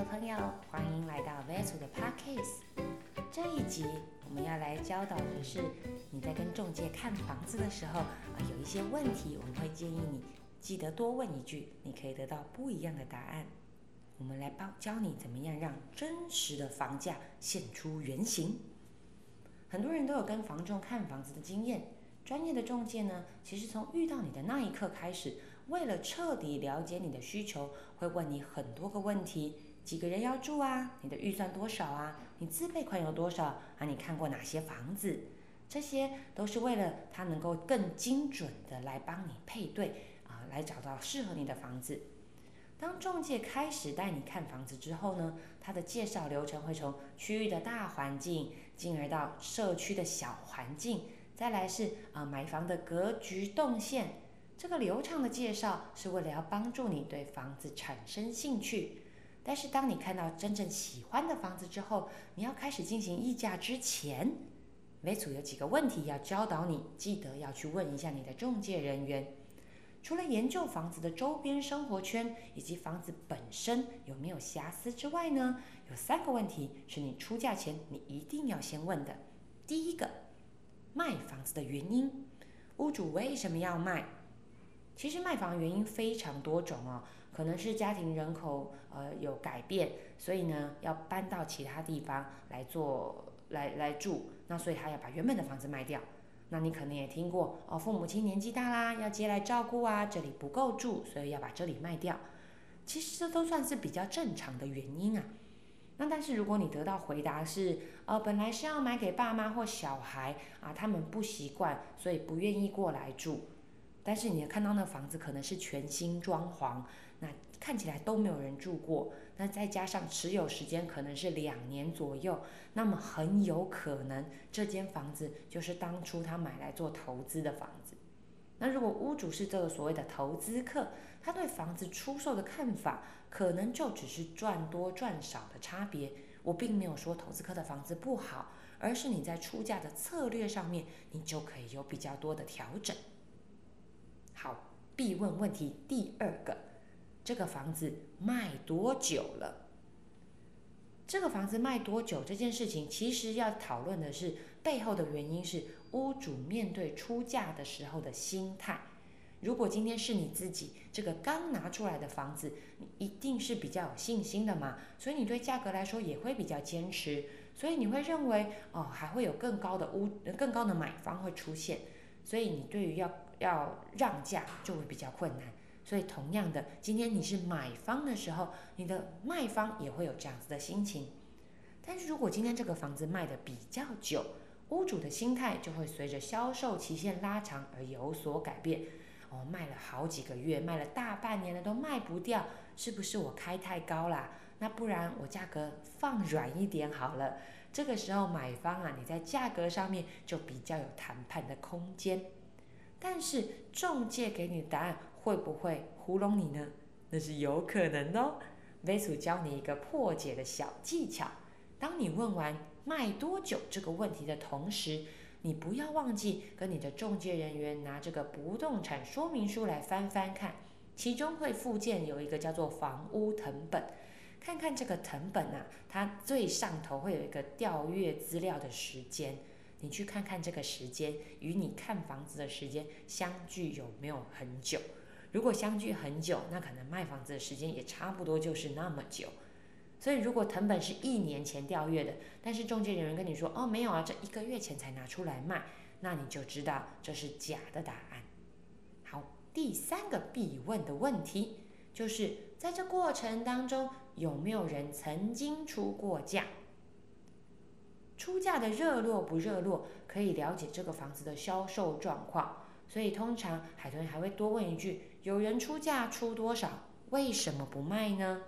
的朋友，欢迎来到 Vesu 的 Podcast。这一集我们要来教导的是，你在跟中介看房子的时候啊，有一些问题，我们会建议你记得多问一句，你可以得到不一样的答案。我们来帮教你怎么样让真实的房价现出原形。很多人都有跟房仲看房子的经验，专业的中介呢，其实从遇到你的那一刻开始。为了彻底了解你的需求，会问你很多个问题：几个人要住啊？你的预算多少啊？你自备款有多少啊？你看过哪些房子？这些都是为了他能够更精准的来帮你配对啊，来找到适合你的房子。当中介开始带你看房子之后呢，他的介绍流程会从区域的大环境，进而到社区的小环境，再来是啊买房的格局动线。这个流畅的介绍是为了要帮助你对房子产生兴趣，但是当你看到真正喜欢的房子之后，你要开始进行议价之前，每组有几个问题要教导你，记得要去问一下你的中介人员。除了研究房子的周边生活圈以及房子本身有没有瑕疵之外呢，有三个问题是你出价前你一定要先问的。第一个，卖房子的原因，屋主为什么要卖？其实卖房原因非常多种哦，可能是家庭人口呃有改变，所以呢要搬到其他地方来做来来住，那所以他要把原本的房子卖掉。那你可能也听过哦，父母亲年纪大啦，要接来照顾啊，这里不够住，所以要把这里卖掉。其实这都算是比较正常的原因啊。那但是如果你得到回答是呃本来是要买给爸妈或小孩啊，他们不习惯，所以不愿意过来住。但是你看到那房子可能是全新装潢，那看起来都没有人住过，那再加上持有时间可能是两年左右，那么很有可能这间房子就是当初他买来做投资的房子。那如果屋主是这个所谓的投资客，他对房子出售的看法可能就只是赚多赚少的差别。我并没有说投资客的房子不好，而是你在出价的策略上面，你就可以有比较多的调整。好，必问问题第二个，这个房子卖多久了？这个房子卖多久这件事情，其实要讨论的是背后的原因是屋主面对出价的时候的心态。如果今天是你自己这个刚拿出来的房子，你一定是比较有信心的嘛，所以你对价格来说也会比较坚持，所以你会认为哦还会有更高的屋更高的买方会出现，所以你对于要。要让价就会比较困难，所以同样的，今天你是买方的时候，你的卖方也会有这样子的心情。但是如果今天这个房子卖的比较久，屋主的心态就会随着销售期限拉长而有所改变。哦，卖了好几个月，卖了大半年了都卖不掉，是不是我开太高啦？那不然我价格放软一点好了。这个时候买方啊，你在价格上面就比较有谈判的空间。但是中介给你的答案会不会糊弄你呢？那是有可能的哦。v s 教你一个破解的小技巧：当你问完卖多久这个问题的同时，你不要忘记跟你的中介人员拿这个不动产说明书来翻翻看，其中会附件有一个叫做房屋藤本，看看这个藤本啊，它最上头会有一个调阅资料的时间。你去看看这个时间与你看房子的时间相距有没有很久？如果相距很久，那可能卖房子的时间也差不多就是那么久。所以如果藤本是一年前调阅的，但是中介人员跟你说哦没有啊，这一个月前才拿出来卖，那你就知道这是假的答案。好，第三个必问的问题就是在这过程当中有没有人曾经出过价？出价的热络不热络，可以了解这个房子的销售状况。所以通常海豚还会多问一句：有人出价出多少？为什么不卖呢？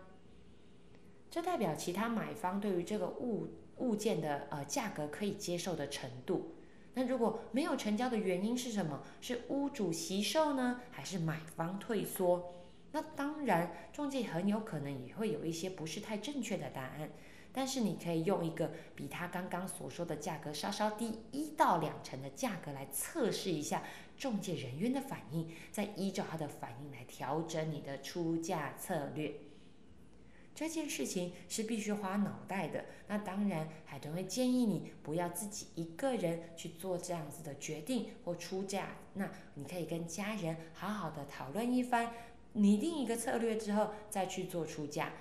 这代表其他买方对于这个物物件的呃价格可以接受的程度。那如果没有成交的原因是什么？是屋主惜售呢，还是买方退缩？那当然，中介很有可能也会有一些不是太正确的答案。但是你可以用一个比他刚刚所说的价格稍稍低一到两成的价格来测试一下中介人员的反应，再依照他的反应来调整你的出价策略。这件事情是必须花脑袋的。那当然，海豚会建议你不要自己一个人去做这样子的决定或出价。那你可以跟家人好好的讨论一番，拟定一个策略之后再去做出价。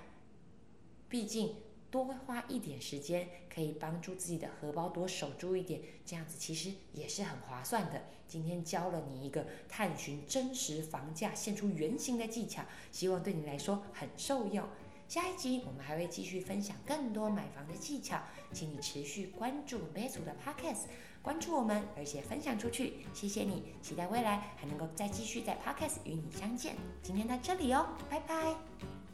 毕竟。多花一点时间，可以帮助自己的荷包多守住一点，这样子其实也是很划算的。今天教了你一个探寻真实房价、现出原形的技巧，希望对你来说很受用。下一集我们还会继续分享更多买房的技巧，请你持续关注 m 组的 Podcast，关注我们，而且分享出去。谢谢你，期待未来还能够再继续在 Podcast 与你相见。今天到这里哦，拜拜。